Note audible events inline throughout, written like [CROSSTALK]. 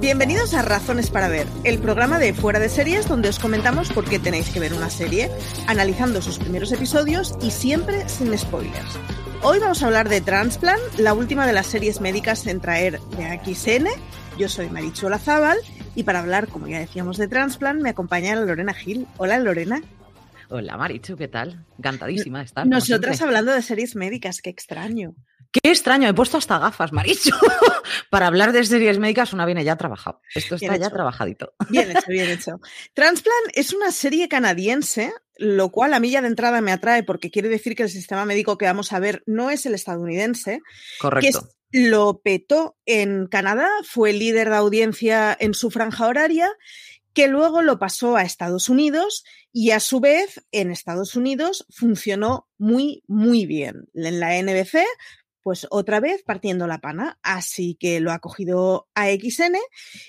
Bienvenidos a Razones para Ver, el programa de Fuera de Series donde os comentamos por qué tenéis que ver una serie, analizando sus primeros episodios y siempre sin spoilers. Hoy vamos a hablar de Transplant, la última de las series médicas en traer de XN. Yo soy Marichu Olazábal y para hablar, como ya decíamos, de Transplant me acompaña Lorena Gil. Hola Lorena. Hola Marichu, ¿qué tal? Encantadísima de estar. Nosotras hablando de series médicas, qué extraño. Qué extraño, he puesto hasta gafas, Maricho. [LAUGHS] Para hablar de series médicas, una viene ya trabajado. Esto está ya trabajadito. Bien hecho, bien [LAUGHS] hecho. Transplant es una serie canadiense, lo cual a mí ya de entrada me atrae porque quiere decir que el sistema médico que vamos a ver no es el estadounidense. Correcto. Que lo petó en Canadá, fue líder de audiencia en su franja horaria que luego lo pasó a Estados Unidos y a su vez en Estados Unidos funcionó muy, muy bien. En la NBC pues otra vez partiendo la pana. Así que lo ha cogido a XN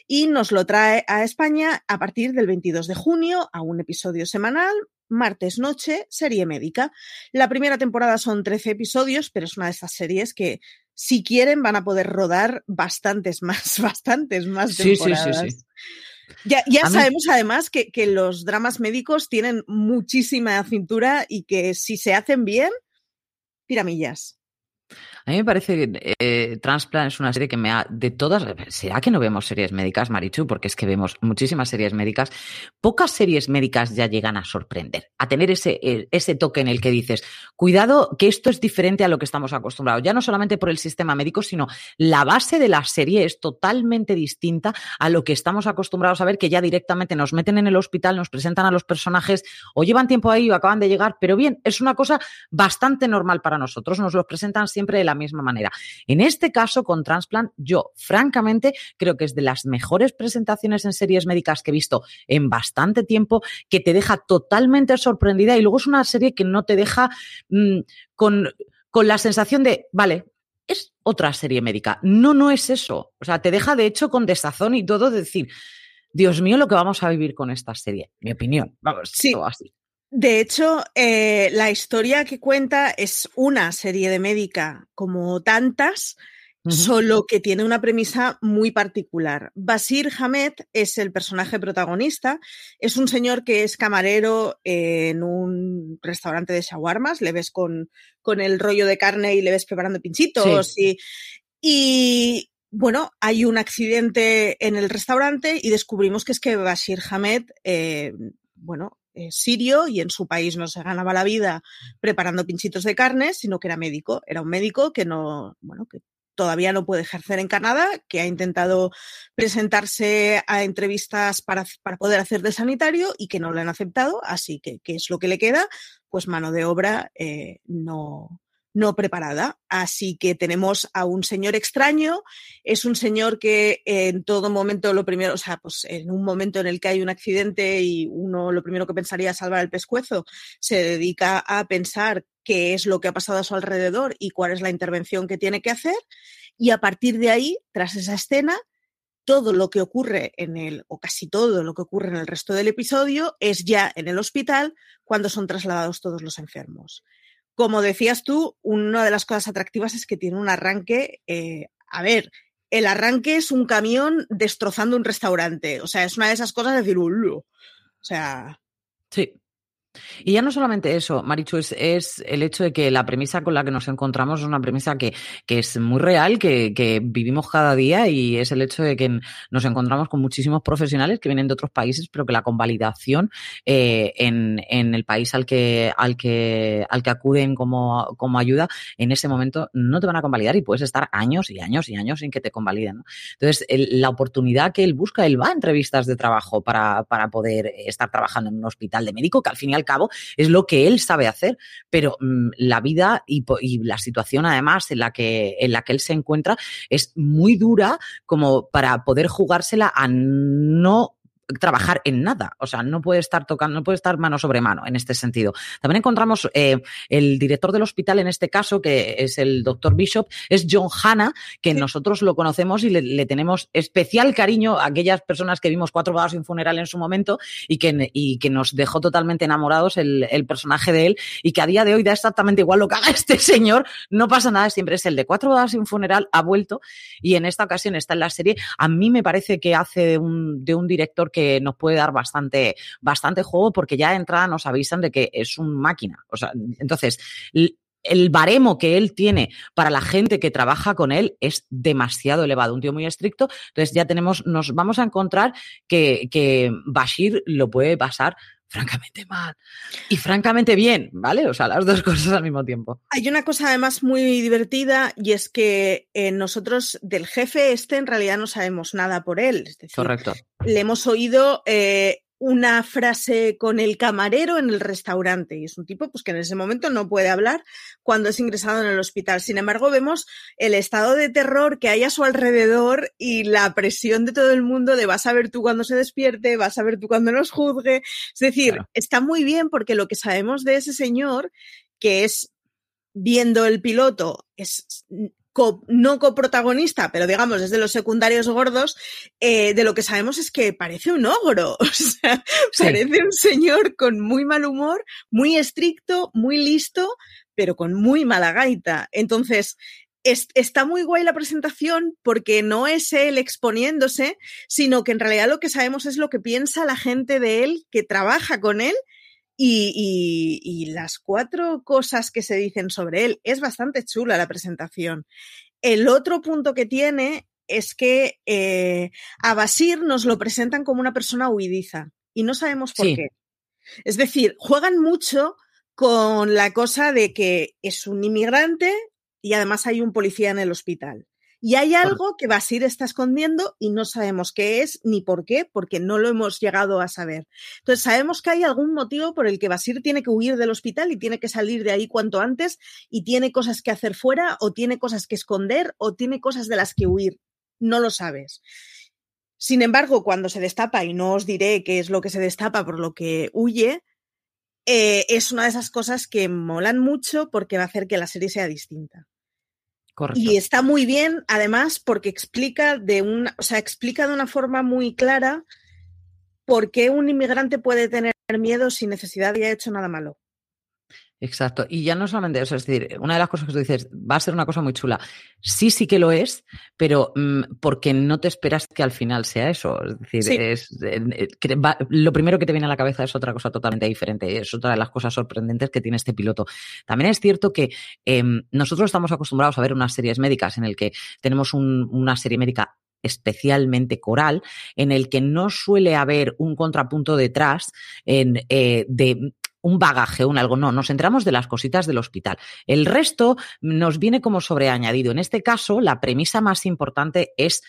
y nos lo trae a España a partir del 22 de junio a un episodio semanal. Martes noche, serie médica. La primera temporada son 13 episodios, pero es una de estas series que, si quieren, van a poder rodar bastantes más, [LAUGHS] bastantes más temporadas. Sí, sí, sí, ya, ya sabemos además que, que, los dramas médicos tienen muchísima cintura y que si se hacen bien, piramillas. A mí me parece que eh, Transplant es una serie que me ha, de todas, ¿será que no vemos series médicas, Marichu? Porque es que vemos muchísimas series médicas. Pocas series médicas ya llegan a sorprender, a tener ese, ese toque en el que dices, cuidado que esto es diferente a lo que estamos acostumbrados, ya no solamente por el sistema médico, sino la base de la serie es totalmente distinta a lo que estamos acostumbrados a ver, que ya directamente nos meten en el hospital, nos presentan a los personajes o llevan tiempo ahí o acaban de llegar, pero bien, es una cosa bastante normal para nosotros, nos los presentan siempre de la misma manera. En este caso, con Transplant, yo francamente creo que es de las mejores presentaciones en series médicas que he visto en bastante tiempo, que te deja totalmente sorprendida y luego es una serie que no te deja mm, con, con la sensación de, vale, es otra serie médica. No, no es eso. O sea, te deja de hecho con desazón y todo de decir, Dios mío, lo que vamos a vivir con esta serie. Mi opinión. Vamos, sí. todo así. De hecho, eh, la historia que cuenta es una serie de médica como tantas, solo que tiene una premisa muy particular. Basir Hamed es el personaje protagonista, es un señor que es camarero en un restaurante de shawarmas, le ves con, con el rollo de carne y le ves preparando pinchitos y, y bueno, hay un accidente en el restaurante y descubrimos que es que Basir Hamed, eh, bueno, eh, sirio y en su país no se ganaba la vida preparando pinchitos de carne, sino que era médico. Era un médico que no, bueno, que todavía no puede ejercer en Canadá, que ha intentado presentarse a entrevistas para, para, poder hacer de sanitario y que no le han aceptado, así que, ¿qué es lo que le queda? Pues mano de obra eh, no, no preparada. Así que tenemos a un señor extraño, es un señor que en todo momento lo primero, o sea, pues en un momento en el que hay un accidente y uno lo primero que pensaría es salvar el pescuezo, se dedica a pensar qué es lo que ha pasado a su alrededor y cuál es la intervención que tiene que hacer. Y a partir de ahí, tras esa escena, todo lo que ocurre en el, o casi todo lo que ocurre en el resto del episodio es ya en el hospital cuando son trasladados todos los enfermos. Como decías tú, una de las cosas atractivas es que tiene un arranque, eh, a ver, el arranque es un camión destrozando un restaurante, o sea, es una de esas cosas de decir, o sea... Sí, y ya no solamente eso, Marichu, es, es, el hecho de que la premisa con la que nos encontramos es una premisa que, que es muy real, que, que, vivimos cada día y es el hecho de que nos encontramos con muchísimos profesionales que vienen de otros países, pero que la convalidación eh, en, en, el país al que, al que, al que acuden como, como ayuda, en ese momento no te van a convalidar y puedes estar años y años y años sin que te convaliden. Entonces, el, la oportunidad que él busca, él va a entrevistas de trabajo para, para poder estar trabajando en un hospital de médico, que al final cabo es lo que él sabe hacer, pero mmm, la vida y, y, la situación además en la, que, en la que él se encuentra es muy dura como para poder jugársela a no trabajar en nada. O sea, no puede estar tocando, no puede estar mano sobre mano en este sentido. También encontramos eh, el director del hospital en este caso, que es el doctor Bishop, es John Hanna, que sí. nosotros lo conocemos y le, le, tenemos especial cariño a aquellas personas que vimos cuatro y un funeral en su momento y que, y que nos dejó totalmente enamorados el, el, personaje de él y que a día de hoy da exactamente igual lo que haga [LAUGHS] este señor, no pasa nada, siempre es el de cuatro y un funeral, ha vuelto y en esta ocasión está en la serie. A mí me parece que hace de un, de un director que nos puede dar bastante, bastante juego porque ya de entrada nos avisan de que es un máquina. O sea, entonces, el baremo que él tiene para la gente que trabaja con él es demasiado elevado, un tío muy estricto. Entonces ya tenemos, nos vamos a encontrar que, que Bashir lo puede pasar francamente mal y francamente bien, ¿vale? O sea, las dos [LAUGHS] cosas al mismo tiempo. Hay una cosa además muy divertida y es que eh, nosotros del jefe este en realidad no sabemos nada por él. Es decir, Correcto. Le hemos oído eh, una frase con el camarero en el restaurante y es un tipo pues que en ese momento no puede hablar cuando es ingresado en el hospital. Sin embargo, vemos el estado de terror que hay a su alrededor y la presión de todo el mundo de vas a ver tú cuando se despierte, vas a ver tú cuando nos juzgue. Es decir, claro. está muy bien porque lo que sabemos de ese señor que es viendo el piloto es co no coprotagonista, pero digamos desde los secundarios gordos, eh, de lo que sabemos es que parece un ogro, [LAUGHS] o sea, sí. parece un señor con muy mal humor, muy estricto, muy listo, pero con muy mala gaita. Entonces, es, está muy guay la presentación porque no es él exponiéndose, sino que en realidad lo que sabemos es lo que piensa la gente de él que trabaja con él y, y, y, las cuatro cosas que se dicen sobre él es bastante chula la presentación. El otro punto que tiene es que eh, a Basir nos lo presentan como una persona huidiza y no sabemos por sí. qué. Es decir, juegan mucho con la cosa de que es un inmigrante y además hay un policía en el hospital. Y hay algo que Basir está escondiendo y no sabemos qué es ni por qué, porque no lo hemos llegado a saber. Entonces sabemos que hay algún motivo por el que Basir tiene que huir del hospital y tiene que salir de ahí cuanto antes y tiene cosas que hacer fuera o tiene cosas que esconder o tiene cosas de las que huir. No lo sabes. Sin embargo, cuando se destapa, y no os diré qué es lo que se destapa por lo que huye, eh, es una de esas cosas que molan mucho porque va a hacer que la serie sea distinta. Y está muy bien, además, porque explica de una, o sea, explica de una forma muy clara por qué un inmigrante puede tener miedo sin necesidad de haber hecho nada malo. Exacto. Y ya no solamente eso, es decir, una de las cosas que tú dices va a ser una cosa muy chula. Sí, sí que lo es, pero mmm, porque no te esperas que al final sea eso. Es decir, sí. es, eh, va, lo primero que te viene a la cabeza es otra cosa totalmente diferente. Es otra de las cosas sorprendentes que tiene este piloto. También es cierto que eh, nosotros estamos acostumbrados a ver unas series médicas en el que tenemos un, una serie médica especialmente coral, en el que no suele haber un contrapunto detrás en, eh, de un bagaje, un algo, no, nos centramos de las cositas del hospital. El resto nos viene como sobreañadido. En este caso, la premisa más importante es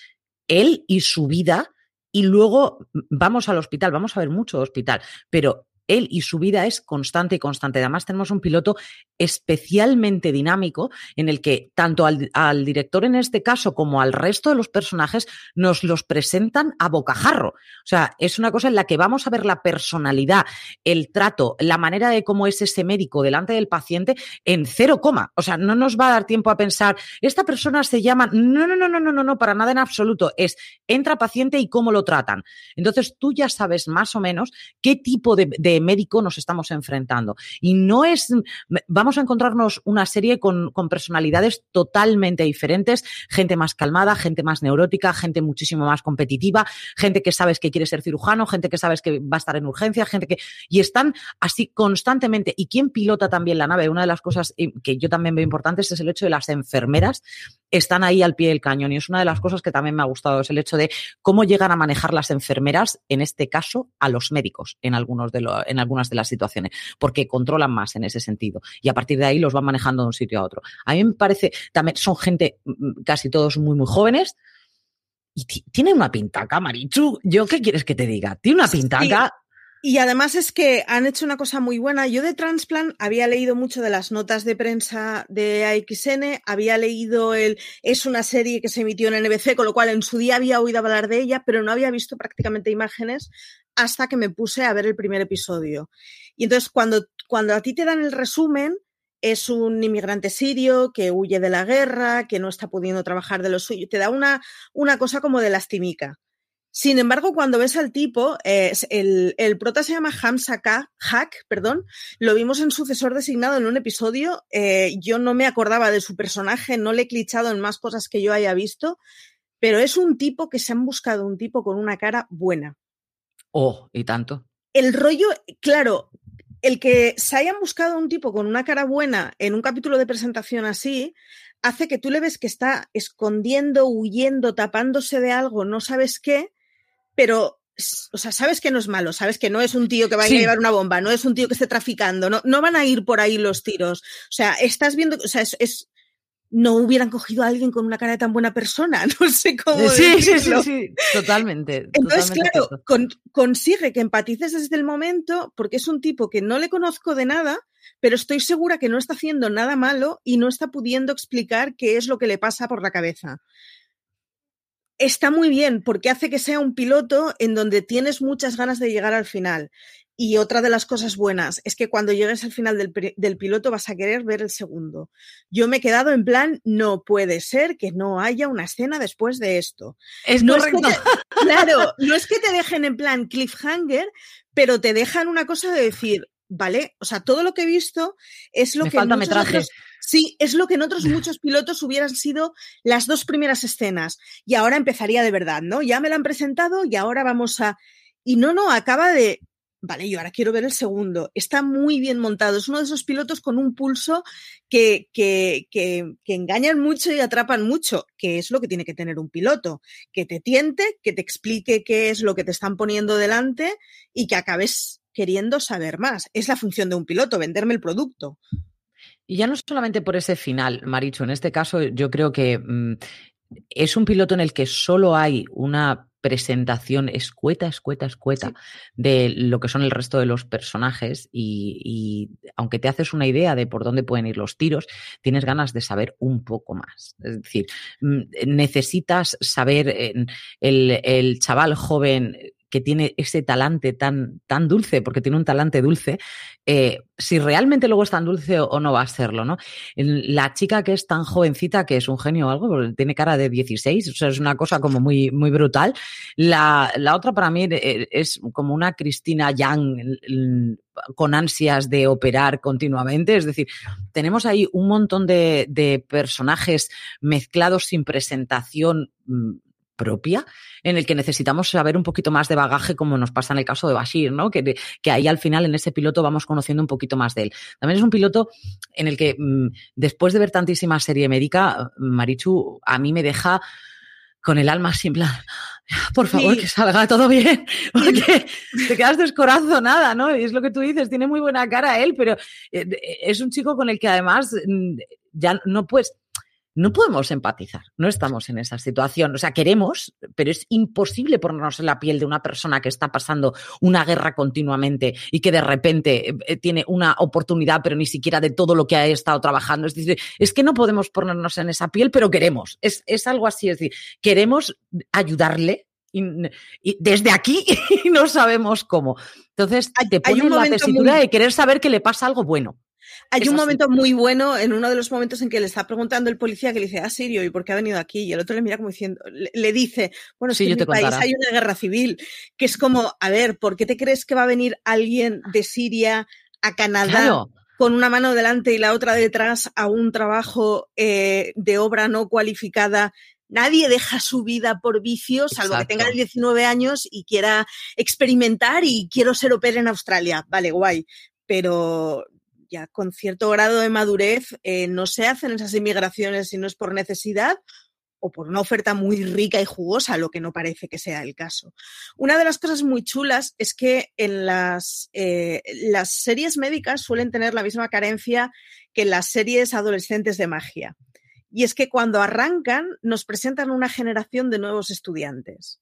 él y su vida y luego vamos al hospital, vamos a ver mucho hospital, pero él y su vida es constante y constante. Además, tenemos un piloto especialmente dinámico en el que tanto al, director en este caso como al resto de los personajes nos los presentan a bocajarro. O sea, es una cosa en la que vamos a ver la personalidad, el trato, la manera de cómo es ese médico delante del paciente en cero coma. O sea, no nos va a dar tiempo a pensar, esta persona se llama, no, no, no, no, no, no, no, para nada en absoluto. Es, entra paciente y cómo lo tratan. Entonces, tú ya sabes más o menos qué tipo de médico nos estamos enfrentando. Y no es, vamos a encontrarnos una serie con, con, personalidades totalmente diferentes, gente más calmada, gente más neurótica, gente muchísimo más competitiva, gente que sabes que quiere ser cirujano, gente que sabes que va a estar en urgencia, gente que... Y están así constantemente. ¿Y quién pilota también la nave? Una de las cosas que yo también veo importantes es el hecho de las enfermeras están ahí al pie del cañón. Y es una de las cosas que también me ha gustado, es el hecho de cómo llegan a manejar las enfermeras, en este caso, a los médicos en, algunos de lo, en algunas de las situaciones, porque controlan más en ese sentido. Y a partir de ahí los van manejando de un sitio a otro. A mí me parece, también son gente mm, mm, casi todos muy, muy jóvenes. Y tiene una pintaca, Marichu. ¿Yo qué quieres que te diga? Tiene una pintaca. Sí. Y además es que han hecho una cosa muy buena. Yo de Transplant había leído mucho de las notas de prensa de AXN, había leído el. Es una serie que se emitió en NBC, con lo cual en su día había oído hablar de ella, pero no había visto prácticamente imágenes hasta que me puse a ver el primer episodio. Y entonces, cuando, cuando a ti te dan el resumen, es un inmigrante sirio que huye de la guerra, que no está pudiendo trabajar de lo suyo. Te da una, una cosa como de lastimica. Sin embargo, cuando ves al tipo, eh, el, el, prota se llama Hamza Hack, perdón, lo vimos en sucesor designado en un episodio. Eh, yo no me acordaba de su personaje, no le he clichado en más cosas que yo haya visto, pero es un tipo que se han buscado un tipo con una cara buena. Oh, y tanto. El rollo, claro, el que se hayan buscado un tipo con una cara buena en un capítulo de presentación así, hace que tú le ves que está escondiendo, huyendo, tapándose de algo, no sabes qué, pero o sea, sabes que no es malo, sabes que no es un tío que vaya sí. a llevar una bomba, no es un tío que esté traficando, no, no van a ir por ahí los tiros. O sea, estás viendo, o sea, es, es no hubieran cogido a alguien con una cara de tan buena persona, [LAUGHS] no sé cómo sí, decirlo. Sí, sí, sí, totalmente. Entonces, totalmente claro, con, consigue que empatices desde el momento porque es un tipo que no le conozco de nada, pero estoy segura que no está haciendo nada malo y no está pudiendo explicar qué es lo que le pasa por la cabeza está muy bien porque hace que sea un piloto en donde tienes muchas ganas de llegar al final. Y otra de las cosas buenas es que cuando llegues al final del, del, piloto vas a querer ver el segundo. Yo me he quedado en plan, no puede ser que no haya una escena después de esto. Es no correcto. Es te, claro, no es que te dejen en plan cliffhanger, pero te dejan una cosa de decir, ¿vale? O sea, todo lo que he visto es lo Me que... falta metraje. Otros, sí, es lo que en otros muchos pilotos hubieran sido las dos primeras escenas. Y ahora empezaría de verdad, ¿no? Ya me la han presentado y ahora vamos a... Y no, no, acaba de... Vale, yo ahora quiero ver el segundo. Está muy bien montado. Es uno de esos pilotos con un pulso que, que, que, que, engañan mucho y atrapan mucho, que es lo que tiene que tener un piloto. Que te tiente, que te explique qué es lo que te están poniendo delante y que acabes queriendo saber más. Es la función de un piloto, venderme el producto. Y ya no solamente por ese final, Maricho, en este caso yo creo que mmm, es un piloto en el que solo hay una presentación escueta, escueta, escueta sí. de lo que son el resto de los personajes y, y, aunque te haces una idea de por dónde pueden ir los tiros, tienes ganas de saber un poco más. Es decir, mm, necesitas saber el, el chaval joven que tiene ese talante tan, tan dulce, porque tiene un talante dulce, eh, si realmente luego es tan dulce o, no va a serlo, ¿no? La chica que es tan jovencita, que es un genio o algo, tiene cara de 16, o sea, es una cosa como muy, muy brutal. La, la otra para mí eh, es como una Cristina Young con ansias de operar continuamente, es decir, tenemos ahí un montón de, de personajes mezclados sin presentación mm, propia, en el que necesitamos saber un poquito más de bagaje, como nos pasa en el caso de Bashir, ¿no? Que, que ahí al final en ese piloto vamos conociendo un poquito más de él. También es un piloto en el que mmm, después de ver tantísima serie médica, Marichu a mí me deja con el alma en plan, por favor, sí. que salga todo bien, [LAUGHS] porque te quedas descorazonada, ¿no? Y es lo que tú dices, tiene muy buena cara él, pero eh, es un chico con el que además mm, ya no puedes no podemos empatizar, no estamos en esa situación. O sea, queremos, pero es imposible ponernos en la piel de una persona que está pasando una guerra continuamente y que de repente eh, eh, tiene una oportunidad, pero ni siquiera de todo lo que ha estado trabajando. Es decir, es que no podemos ponernos en esa piel, pero queremos. Es, es algo así, es decir, queremos ayudarle y, desde aquí [LAUGHS] no sabemos cómo. Entonces, te pones en la tesitura de querer saber que le pasa algo bueno. Hay un momento muy bueno en uno de los momentos en que le está preguntando el policía que le dice, ah, Sirio, ¿y por qué ha venido aquí? Y el otro le mira como diciendo, le, dice, bueno, si en mi país hay una guerra civil, que es como, a ver, ¿por qué te crees que va a venir alguien de Siria a Canadá? con una mano delante y la otra detrás a un trabajo eh, de obra no cualificada Nadie deja su vida por vicio, salvo que tenga 19 años y quiera experimentar y quiero ser opera en Australia. Vale, guay. Pero ya con cierto grado de madurez eh, no se hacen esas inmigraciones si no es por necesidad o por una oferta muy rica y jugosa, lo que no parece que sea el caso. Una de las cosas muy chulas es que en las, eh, series médicas suelen tener la misma carencia que las series adolescentes de magia. Y es que cuando arrancan nos presentan una generación de nuevos estudiantes.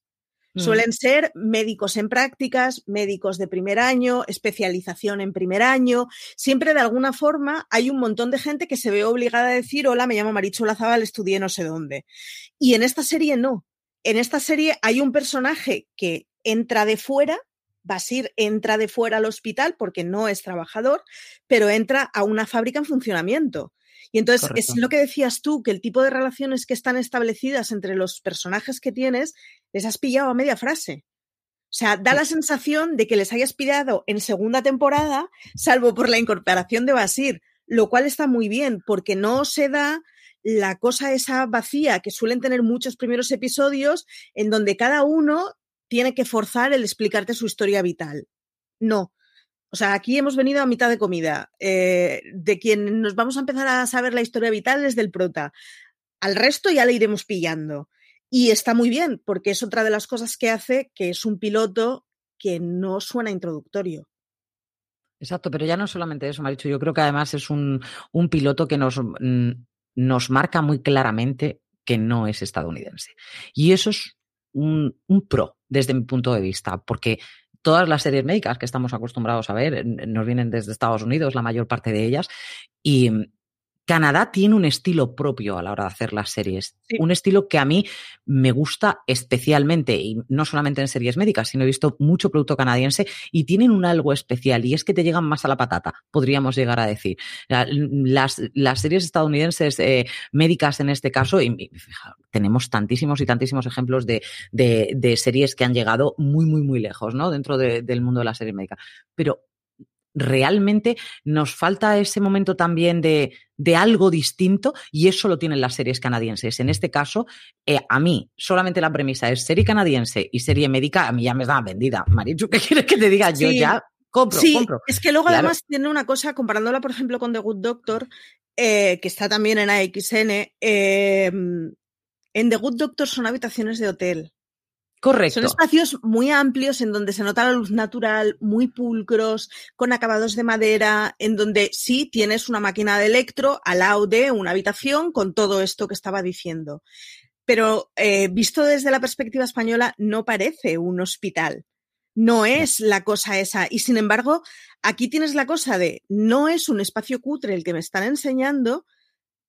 Mm. Suelen ser médicos en prácticas, médicos de primer año, especialización en primer año. Siempre de alguna forma hay un montón de gente que se ve obligada a decir, hola, me llamo Marichu Lazabal, estudié no sé dónde. Y en esta serie no. En esta serie hay un personaje que entra de fuera, Basir entra de fuera al hospital porque no es trabajador, pero entra a una fábrica en funcionamiento. Y entonces es lo que decías tú, que el tipo de relaciones que están establecidas entre los personajes que tienes, les has pillado a media frase. O sea, da la sensación de que les hayas pillado en segunda temporada, salvo por la incorporación de Basir, lo cual está muy bien, porque no se da la cosa esa vacía que suelen tener muchos primeros episodios, en donde cada uno tiene que forzar el explicarte su historia vital. No, o sea, aquí hemos venido a mitad de comida. Eh, de quien nos vamos a empezar a saber la historia vital es del prota. Al resto ya le iremos pillando. Y está muy bien, porque es otra de las cosas que hace que es un piloto que no suena introductorio. Exacto, pero ya no solamente eso, Maricho. Yo creo que además es un, piloto que nos, mm, nos marca muy claramente que no es estadounidense. Y eso es un pro desde mi punto de vista, porque todas las series médicas que estamos acostumbrados a ver nos vienen desde Estados Unidos, la mayor parte de ellas, y Canadá tiene un estilo propio a la hora de hacer las series. Un estilo que a mí me gusta especialmente, y no solamente en series médicas, sino he visto mucho producto canadiense y tienen un algo especial, y es que te llegan más a la patata, podríamos llegar a decir. Las, las series estadounidenses eh, médicas en este caso, y, tenemos tantísimos y tantísimos ejemplos de, de, series que han llegado muy, muy, muy lejos, ¿no? Dentro del mundo de la serie médica. Pero realmente nos falta ese momento también de, de, algo distinto y eso lo tienen las series canadienses. En este caso, eh, a mí solamente la premisa es serie canadiense y serie médica, a mí ya me da vendida. Marichu, ¿qué quieres que te diga? Yo ya compro, sí, compro. Es que luego además tiene una cosa, comparándola por ejemplo con The Good Doctor, eh, que está también en AXN, eh, en The Good Doctor son habitaciones de hotel. Correcto. Son espacios muy amplios en donde se nota la luz natural, muy pulcros, con acabados de madera, en donde sí tienes una máquina de electro al lado de una habitación con todo esto que estaba diciendo. Pero eh, visto desde la perspectiva española, no parece un hospital. No es la cosa esa. Y sin embargo, aquí tienes la cosa de no es un espacio cutre el que me están enseñando,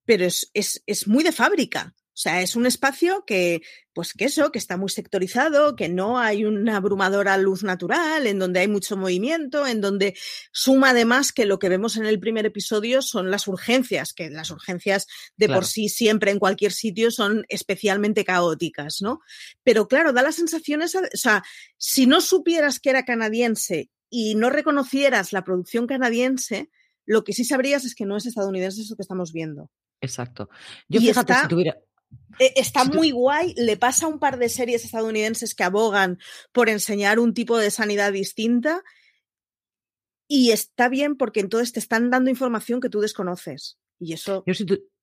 pero es, es, es muy de fábrica. O sea, es un espacio que, pues que eso, que está muy sectorizado, que no hay una abrumadora luz natural, en donde hay mucho movimiento, en donde suma además que lo que vemos en el primer episodio son las urgencias, que las urgencias de por sí siempre en cualquier sitio son especialmente caóticas, ¿no? Pero claro, da la sensación esa, o sea, si no supieras que era canadiense y no reconocieras la producción canadiense, lo que sí sabrías es que no es estadounidense eso que estamos viendo. Exacto. Yo fíjate, si tuviera, está muy guay, le pasa a un par de series estadounidenses que abogan por enseñar un tipo de sanidad distinta y está bien porque entonces te están dando información que tú desconoces. Y eso... Yo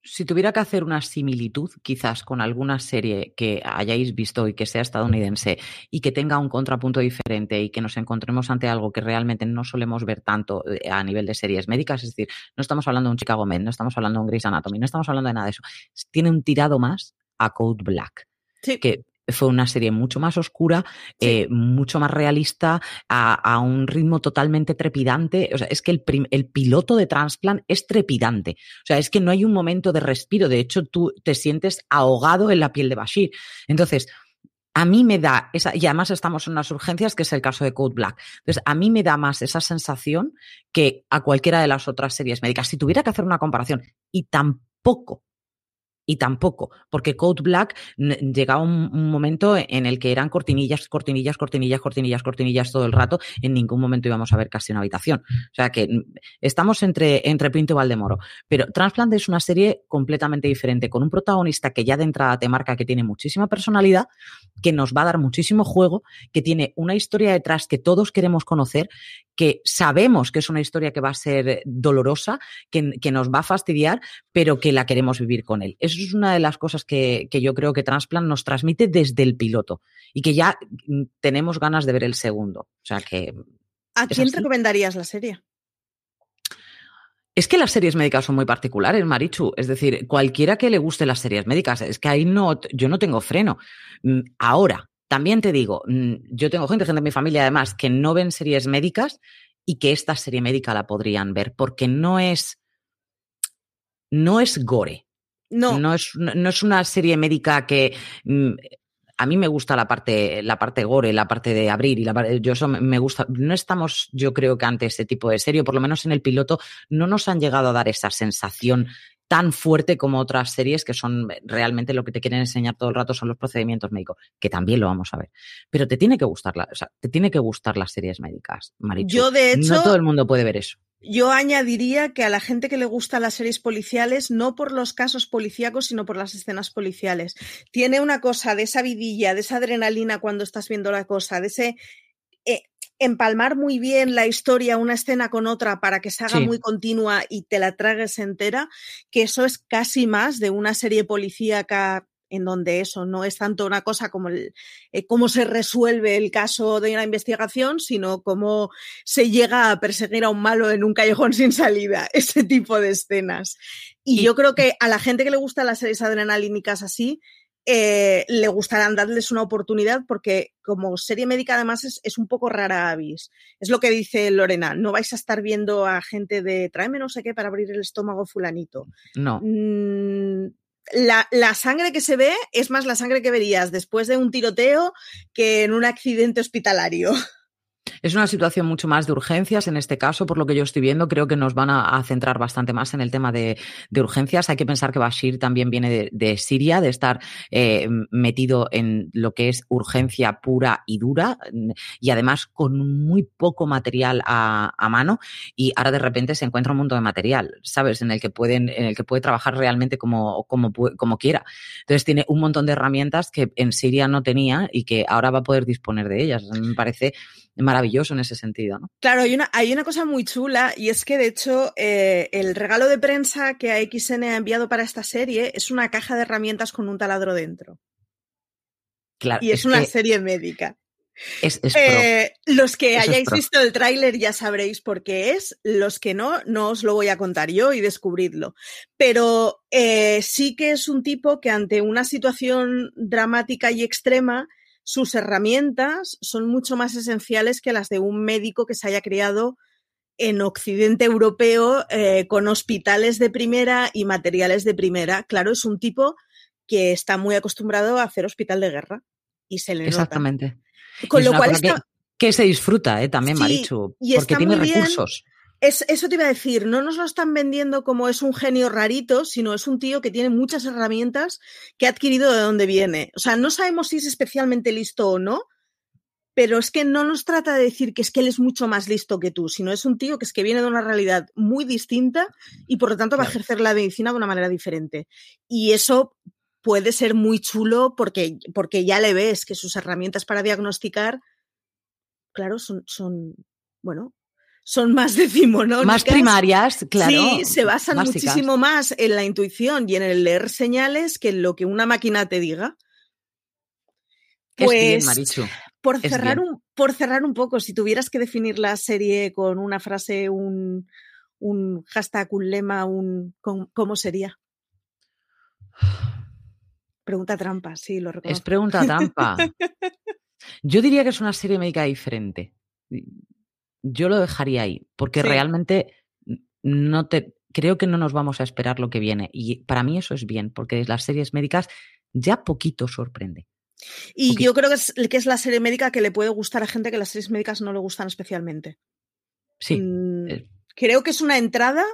si, tuviera que hacer una similitud quizás con alguna serie que hayáis visto y que sea estadounidense y que tenga un contrapunto diferente y que nos encontremos ante algo que realmente no solemos ver tanto eh, a nivel de series médicas, es decir, no estamos hablando de un Chicago Med, no estamos hablando de un Grey's Anatomy, no estamos hablando de nada de eso. Tiene un tirado más a Code Black. Sí. Que fue una serie mucho más oscura, eh, mucho más realista, a, un ritmo totalmente trepidante. O sea, es que el, el, piloto de Transplant es trepidante. O sea, es que no hay un momento de respiro. De hecho, tú te sientes ahogado en la piel de Bashir. Entonces, a mí me da esa, y además estamos en unas urgencias, que es el caso de Code Black. Entonces, a mí me da más esa sensación que a cualquiera de las otras series médicas. Si tuviera que hacer una comparación, y tampoco y tampoco, porque Code Black llegaba un, momento en el que eran cortinillas, cortinillas, cortinillas, cortinillas, cortinillas todo el rato. En ningún momento íbamos a ver casi una habitación. O sea que estamos entre, entre Pinto y Valdemoro. Pero Transplant es una serie completamente diferente, con un protagonista que ya de entrada te marca que tiene muchísima personalidad, que nos va a dar muchísimo juego, que tiene una historia detrás que todos queremos conocer, que sabemos que es una historia que va a ser dolorosa, que, que nos va a fastidiar, pero que la queremos vivir con él. Eso es una de las cosas que, que, yo creo que Transplant nos transmite desde el piloto y que ya mm, tenemos ganas de ver el segundo. O sea que. ¿A quién así. recomendarías la serie? Es que las series médicas son muy particulares, Marichu. Es decir, cualquiera que le guste las series médicas, es que ahí no, yo no tengo freno. Mm, ahora, también te digo, mm, yo tengo gente, gente de mi familia además, que no ven series médicas y que esta serie médica la podrían ver, porque no es, no es gore. No. No es, no es una serie médica que mm, a mí me gusta la parte, la parte gore, la parte de abrir y la parte, yo eso me gusta. No estamos, yo creo que ante ese tipo de serie, por lo menos en el piloto, no nos han llegado a dar esa sensación tan fuerte como otras series que son realmente lo que te quieren enseñar todo el rato son los procedimientos médicos, que también lo vamos a ver. Pero te tiene que gustar la, o sea, te tiene que gustar las series médicas, Marichu. Yo de hecho no todo el mundo puede ver eso. Yo añadiría que a la gente que le gustan las series policiales, no por los casos policíacos, sino por las escenas policiales. Tiene una cosa de esa vidilla, de esa adrenalina cuando estás viendo la cosa, de ese eh, empalmar muy bien la historia una escena con otra para que se haga sí. muy continua y te la tragues entera, que eso es casi más de una serie policíaca en donde eso no es tanto una cosa como el, eh, cómo se resuelve el caso de una investigación, sino cómo se llega a perseguir a un malo en un callejón [LAUGHS] sin salida, ese tipo de escenas. Y, yo creo que a la gente que le gustan las series adrenalínicas así, eh, le gustarán darles una oportunidad porque como serie médica además es, es, un poco rara avis. Es lo que dice Lorena, no vais a estar viendo a gente de tráeme no sé qué para abrir el estómago fulanito. No. Mm, la, la, sangre que se ve es más la sangre que verías después de un tiroteo que en un accidente hospitalario. [LAUGHS] Es una situación mucho más de urgencias en este caso, por lo que yo estoy viendo. Creo que nos van a, centrar bastante más en el tema de, urgencias. Hay que pensar que Bashir también viene de, de Siria, de estar eh, metido en lo que es urgencia pura y dura, y además con muy poco material a, a, mano. Y ahora de repente se encuentra un montón de material, ¿sabes? En el que pueden, en el que puede trabajar realmente como, como, como quiera. Entonces tiene un montón de herramientas que en Siria no tenía y que ahora va a poder disponer de ellas. Me parece maravilloso en ese sentido. ¿no? Claro, hay una, hay una cosa muy chula y es que de hecho eh, el regalo de prensa que AXN ha enviado para esta serie es una caja de herramientas con un taladro dentro. Claro, y es, es una que... serie médica. Es, es eh, los que Eso hayáis visto el tráiler ya sabréis por qué es, los que no, no os lo voy a contar yo y descubridlo. Pero eh, sí que es un tipo que ante una situación dramática y extrema sus herramientas son mucho más esenciales que las de un médico que se haya criado en Occidente europeo eh, con hospitales de primera y materiales de primera. Claro, es un tipo que está muy acostumbrado a hacer hospital de guerra y se le Exactamente. Nota. Con lo cual está... que, que, se disfruta eh, también, sí, Marichu, porque tiene recursos. Es, eso te iba a decir, no nos lo están vendiendo como es un genio rarito, sino es un tío que tiene muchas herramientas que ha adquirido de dónde viene. O sea, no sabemos si es especialmente listo o no, pero es que no nos trata de decir que es que él es mucho más listo que tú, sino es un tío que es que viene de una realidad muy distinta y por lo tanto va a ejercer la medicina de una manera diferente. Y eso puede ser muy chulo porque, porque ya le ves que sus herramientas para diagnosticar, claro, son, son bueno, son más [LAUGHS] decimonónicas. Más primarias, claro. Sí, se basan muchísimo más en la intuición y en el leer señales que en lo que una máquina te diga. Pues, Marichu. Por cerrar, un, por cerrar un poco, si tuvieras que definir la serie con una frase, un, un hashtag, un lema, un, ¿cómo sería? Pregunta trampa, sí, lo reconozco. Es pregunta trampa. [LAUGHS] Yo diría que es una serie médica diferente. Yo lo dejaría ahí, porque realmente no te creo que no nos vamos a esperar lo que viene. Y para mí eso es bien, porque las series médicas ya poquito sorprende. Y yo creo que es, que es la serie médica que le puede gustar a gente que las series médicas no le gustan especialmente. Sí. Mm, eh. creo que es una entrada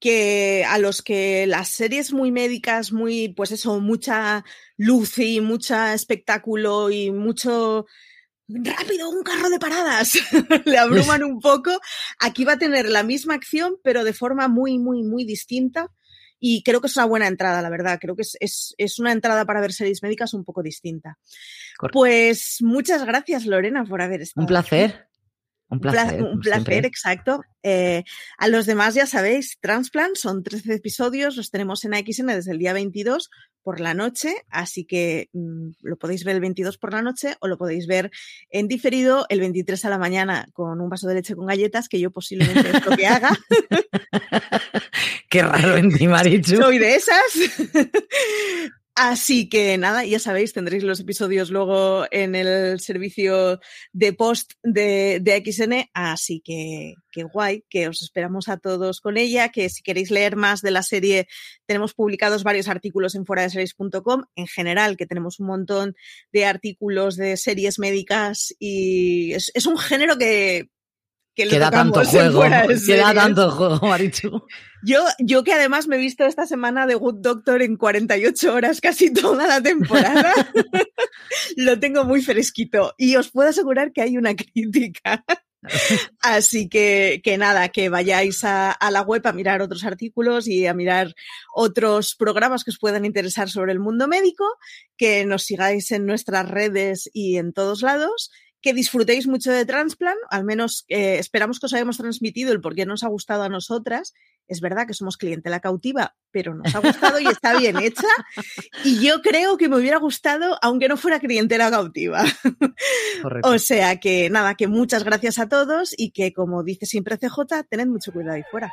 que a los que las series muy médicas, muy, pues eso, mucha luz y mucho espectáculo y mucho rápido, un carro de paradas, [LAUGHS] le abruman un poco. Aquí va a tener la misma acción, pero de forma muy, muy, muy distinta. Y creo que es una buena entrada, la verdad. Creo que es, es, es una entrada para ver series médicas un poco distinta. Pues muchas gracias, Lorena, por haber estado. Un placer. Un placer. Un placer, exacto. Eh, a los demás ya sabéis, Transplant son 13 episodios, los tenemos en AXN desde el día 22 por la noche, así que mm, lo podéis ver el 22 por la noche o lo podéis ver en diferido el 23 a la mañana con un vaso de leche con galletas, que yo posiblemente es lo que haga. [LAUGHS] Qué raro en ti, [LAUGHS] Marichu. Soy de esas. Así que nada, ya sabéis, tendréis los episodios luego en el servicio de post de, de XN, así que qué guay, que os esperamos a todos con ella, que si queréis leer más de la serie, tenemos publicados varios artículos en foradeseries.com, en general, que tenemos un montón de artículos de series médicas y es, es un género que que queda tanto [LAUGHS] juego, queda tanto juego, Marichu. Yo, yo que además me he visto esta semana de Good Doctor en 48 horas casi [LAUGHS] toda la temporada, [LAUGHS] lo tengo muy fresquito y os puedo asegurar que hay una crítica. Así que, que nada, que vayáis a, a, la web a mirar otros artículos y a mirar otros programas que os puedan interesar sobre el mundo médico, que nos sigáis en nuestras redes y en todos lados que disfrutéis mucho de Transplan, al menos eh, esperamos que os hayamos transmitido el por qué nos ha gustado a nosotras. Es verdad que somos clientela cautiva, pero nos ha gustado y está bien hecha. Y yo creo que me hubiera gustado, aunque no fuera clientela cautiva. [LAUGHS] o sea que nada, que muchas gracias a todos y que como dice siempre CJ, tened mucho cuidado ahí fuera.